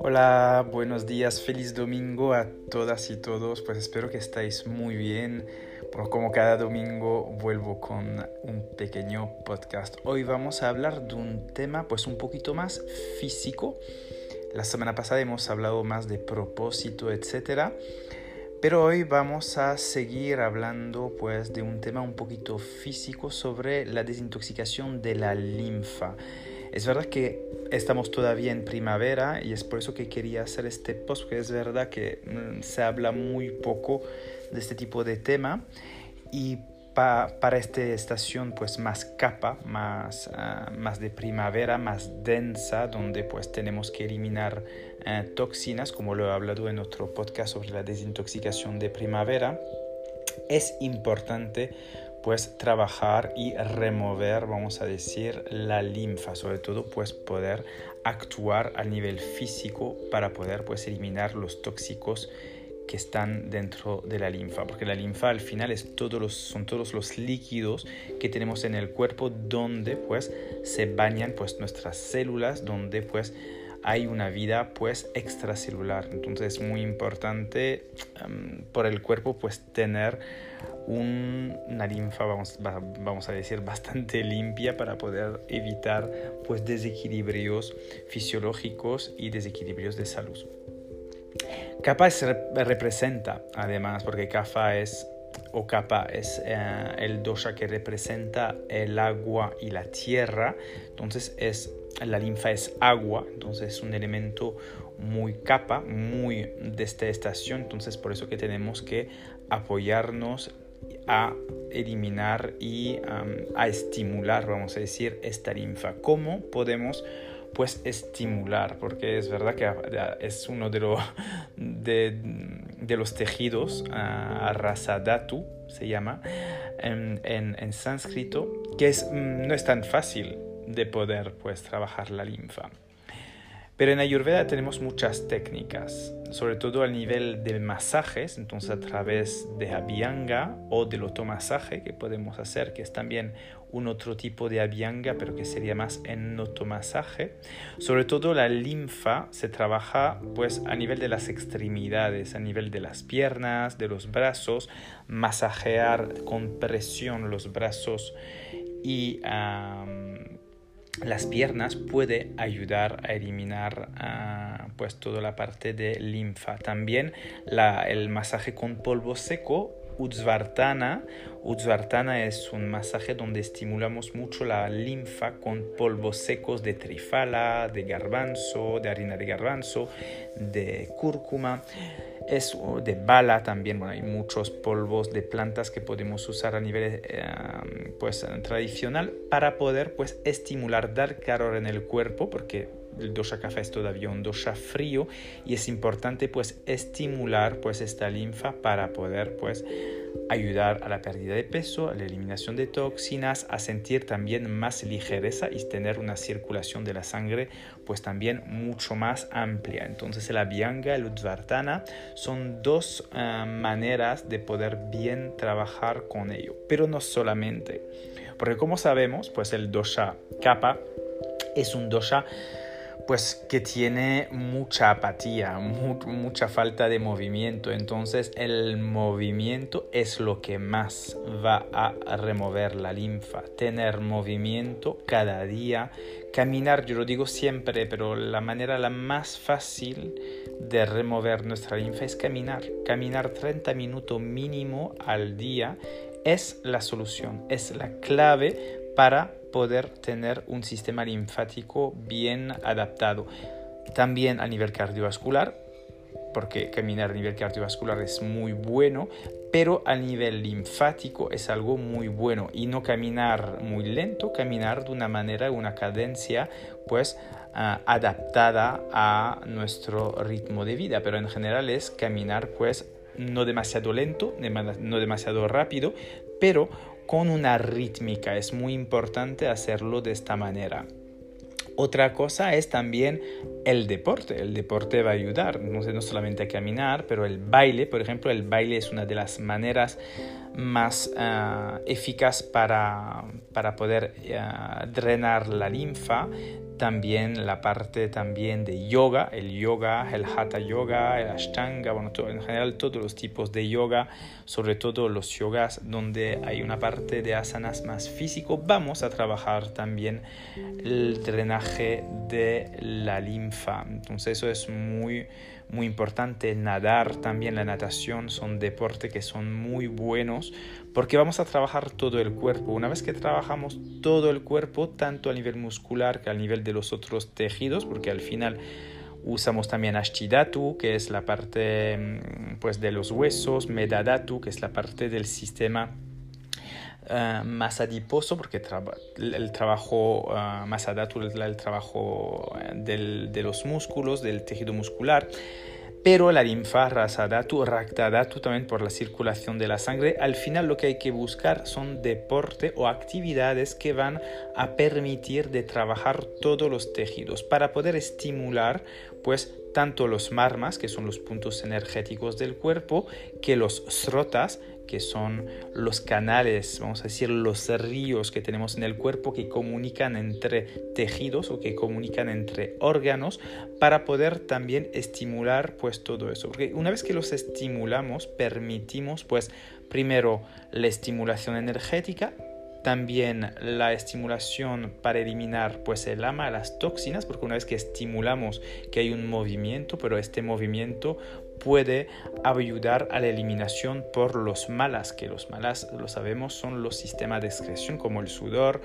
Hola, buenos días, feliz domingo a todas y todos. Pues espero que estáis muy bien. como cada domingo vuelvo con un pequeño podcast. Hoy vamos a hablar de un tema pues un poquito más físico. La semana pasada hemos hablado más de propósito, etcétera. Pero hoy vamos a seguir hablando pues de un tema un poquito físico sobre la desintoxicación de la linfa. Es verdad que estamos todavía en primavera y es por eso que quería hacer este post, porque es verdad que mm, se habla muy poco de este tipo de tema y para esta estación pues más capa, más, ah, más de primavera, más densa, donde pues tenemos que eliminar eh, toxinas, como lo he hablado en otro podcast sobre la desintoxicación de primavera, es importante pues trabajar y remover, vamos a decir, la linfa, sobre todo pues poder actuar a nivel físico para poder pues eliminar los tóxicos que están dentro de la linfa, porque la linfa al final es todos los, son todos los líquidos que tenemos en el cuerpo donde pues se bañan pues nuestras células, donde pues hay una vida pues extracelular. Entonces es muy importante em, por el cuerpo pues tener una linfa, vamos, vamos a decir, bastante limpia para poder evitar pues, desequilibrios fisiológicos y desequilibrios de salud. Kapha representa, además, porque Kapha es, o Kapha es eh, el dosha que representa el agua y la tierra, entonces es, la linfa es agua, entonces es un elemento muy capa, muy de esta estación, entonces por eso que tenemos que apoyarnos a eliminar y a estimular, vamos a decir, esta linfa. ¿Cómo podemos pues estimular? Porque es verdad que es uno de, los de, los tejidos, uh, rasadatu se llama, en, en, sánscrito, que es, mm, no es tan fácil de poder pues trabajar la linfa. Pero en Ayurveda tenemos muchas técnicas, sobre todo al nivel de masajes, entonces a través de Abhyanga o del otomasaje que podemos hacer, que es también un otro tipo de Abhyanga, pero que sería más en otomasaje. Sobre todo la linfa se trabaja pues a nivel de las extremidades, a nivel de las piernas, de los brazos, masajear con presión los brazos y las piernas puede ayudar a eliminar ah, pues toda la parte de linfa. También el masaje con polvo seco Utsvartana. Utsvartana es un masaje donde estimulamos mucho la linfa con polvos secos de trifala, de garbanzo, de harina de garbanzo, de cúrcuma, es de bala también. Bueno, hay muchos polvos de plantas que podemos usar a nivel eh, pues, tradicional para poder pues, estimular, dar calor en el cuerpo, porque el dosha café es todavía un dosha frío y es importante pues estimular pues esta linfa para poder pues ayudar a la pérdida de peso, a la eliminación de toxinas, a sentir también más ligereza y tener una circulación de la sangre pues también mucho más amplia. Entonces la Abhyanga, el Uddvartana son dos eh, maneras de poder bien trabajar con ello, pero no solamente, porque como sabemos pues el dosha kapha es un dosha pues que tiene mucha apatía, mucha falta de movimiento. Entonces el movimiento es lo que más va a remover la linfa. Tener movimiento cada día, caminar, yo lo digo siempre, pero la manera la más fácil de remover nuestra linfa es caminar. Caminar 30 minutos mínimo al día es la solución, es la clave para poder tener un sistema linfático bien adaptado. También a nivel cardiovascular, porque caminar a nivel cardiovascular es muy bueno, pero a nivel linfático es algo muy bueno y no caminar muy lento, caminar de una manera, una cadencia pues ah, adaptada a nuestro ritmo de vida, pero en general es caminar pues no demasiado lento, no demasiado rápido, pero con una rítmica. Es muy importante hacerlo de esta manera. Otra cosa es también el deporte. El deporte va a ayudar, no, no solamente a caminar, pero el baile, por ejemplo, el baile es una de las maneras más uh, eficaz para, para poder uh, drenar la linfa también la parte también de yoga, el yoga, el hatha yoga, el ashtanga, bueno, en general todos los tipos de yoga, sobre todo los yogas donde hay una parte de asanas más físico, vamos a trabajar también el drenaje de la linfa. Entonces eso es muy muy importante nadar también la natación son deportes que son muy buenos porque vamos a trabajar todo el cuerpo. Una vez que trabajamos todo el cuerpo tanto a nivel muscular que a nivel de los otros tejidos porque al final usamos también ashtidatu que es la parte mm, pues de los huesos medadatu que es la parte del sistema eh, más adiposo, porque el trabajo uh, más es el trabajo del, de los músculos, del tejido muscular, pero la linfa rasadatu, datu también por la circulación de la sangre. Al final lo que hay que buscar son deporte o actividades que van a permitir de trabajar todos los tejidos para poder estimular pues tanto los marmas, que son los puntos energéticos del cuerpo, que los srotas, que son los canales, vamos a decir, los ríos que tenemos en el cuerpo que comunican entre tejidos o que comunican entre órganos para poder también estimular pues todo eso. Porque una vez que los estimulamos, permitimos pues primero la estimulación energética, también la estimulación para eliminar pues el ama, las toxinas, porque una vez que estimulamos que hay un movimiento, pero este movimiento puede ayudar a la eliminación por los malas, que los malas, lo sabemos, son los sistemas de excreción como el sudor,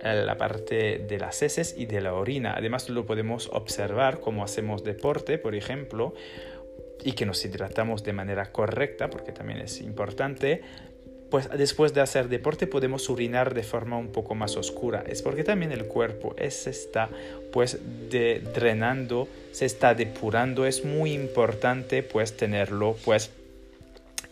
eh, la parte de las heces y de la orina. Además lo podemos observar como hacemos deporte, por ejemplo, y que nos hidratamos de manera correcta, porque también es importante, pues después de hacer deporte podemos urinar de forma un poco más oscura. Es porque también el cuerpo se está pues drenando, se está depurando. Es muy importante pues tenerlo pues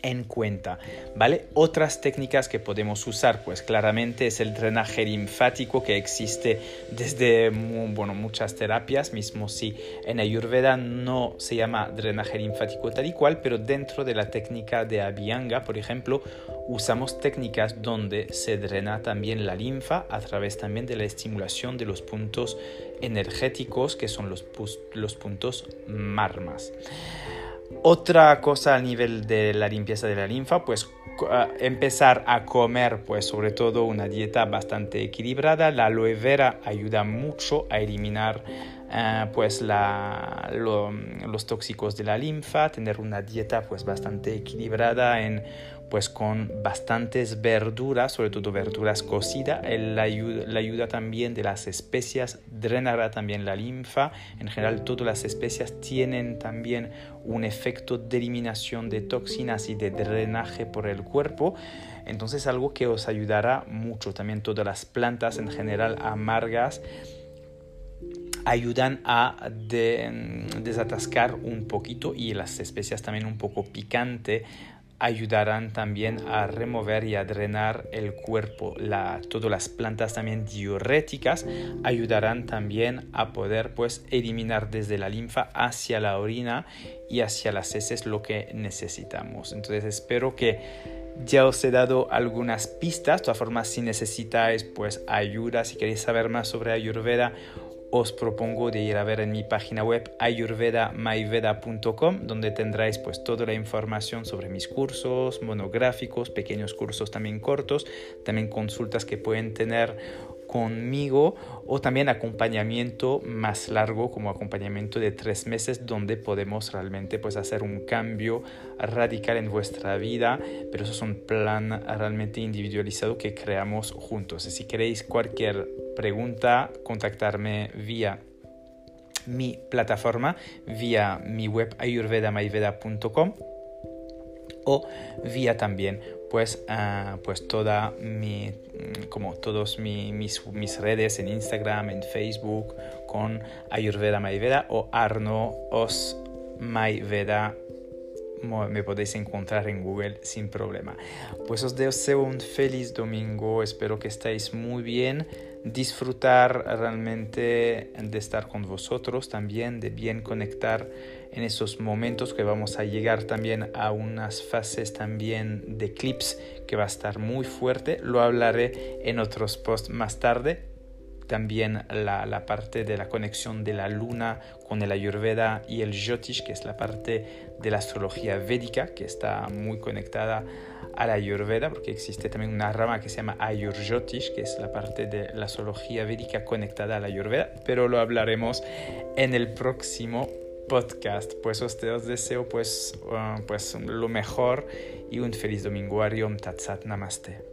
en cuenta, ¿vale? Otras técnicas que podemos usar, pues claramente es el drenaje linfático que existe desde bueno, muchas terapias, mismo si en Ayurveda no se llama drenaje linfático tal y cual, pero dentro de la técnica de Abhyanga, por ejemplo, usamos técnicas donde se drena también la linfa a través también de la estimulación de los puntos energéticos que son los, los puntos marmas. Otra cosa a nivel de la limpieza de la linfa, pues empezar a comer, pues sobre todo una dieta bastante equilibrada. La aloe vera ayuda mucho a eliminar eh, pues los tóxicos de la linfa, tener una dieta pues bastante equilibrada en pues con bastantes verduras, sobre todo verduras cocidas, la ayuda, la ayuda también de las especias drenará también la linfa. En general todas las especias tienen también un efecto de eliminación de toxinas y de drenaje por el cuerpo. Entonces algo que os ayudará mucho. También todas las plantas en general amargas ayudan a desatascar un poquito y las especias también un poco picante ayudarán también a remover y a drenar el cuerpo. La, todas las plantas también diuréticas ayudarán también a poder pues eliminar desde la linfa hacia la orina y hacia las heces lo que necesitamos. Entonces espero que ya os he dado algunas pistas. De todas formas, si necesitáis pues ayuda, si queréis saber más sobre Ayurveda os propongo de ir a ver en mi página web ayurvedamaiveda.com donde tendráis pues toda la información sobre mis cursos, monográficos, pequeños cursos también cortos, también consultas que pueden tener conmigo o también acompañamiento más largo como acompañamiento de tres meses donde podemos realmente pues hacer un cambio radical en vuestra vida. Pero eso es un plan realmente individualizado que creamos juntos. Si queréis cualquier pregunta contactarme vía mi plataforma vía mi web ayurvedamaiveda.com o vía también pues, uh, pues toda mi, como todos mi, mis, mis, redes en Instagram, en Facebook, con Ayurveda Maiveda o Arno Os me podéis encontrar en Google sin problema. Pues os deseo un feliz domingo, espero que estéis muy bien, disfrutar realmente de estar con vosotros también, de bien conectar en esos momentos que vamos a llegar también a unas fases también de clips que va a estar muy fuerte, lo hablaré en otros posts más tarde, también la, parte de la conexión de la luna con el ayurveda y el jyotish, que es la parte de la astrología védica, que está muy conectada a la ayurveda, porque existe también una rama que se llama ayurjyotish, que es la parte de la astrología védica conectada a la ayurveda, pero lo hablaremos en el próximo podcast. Pues os, os deseo pues, uh, pues lo mejor y un feliz domingo. Ariom Tatsat Namaste.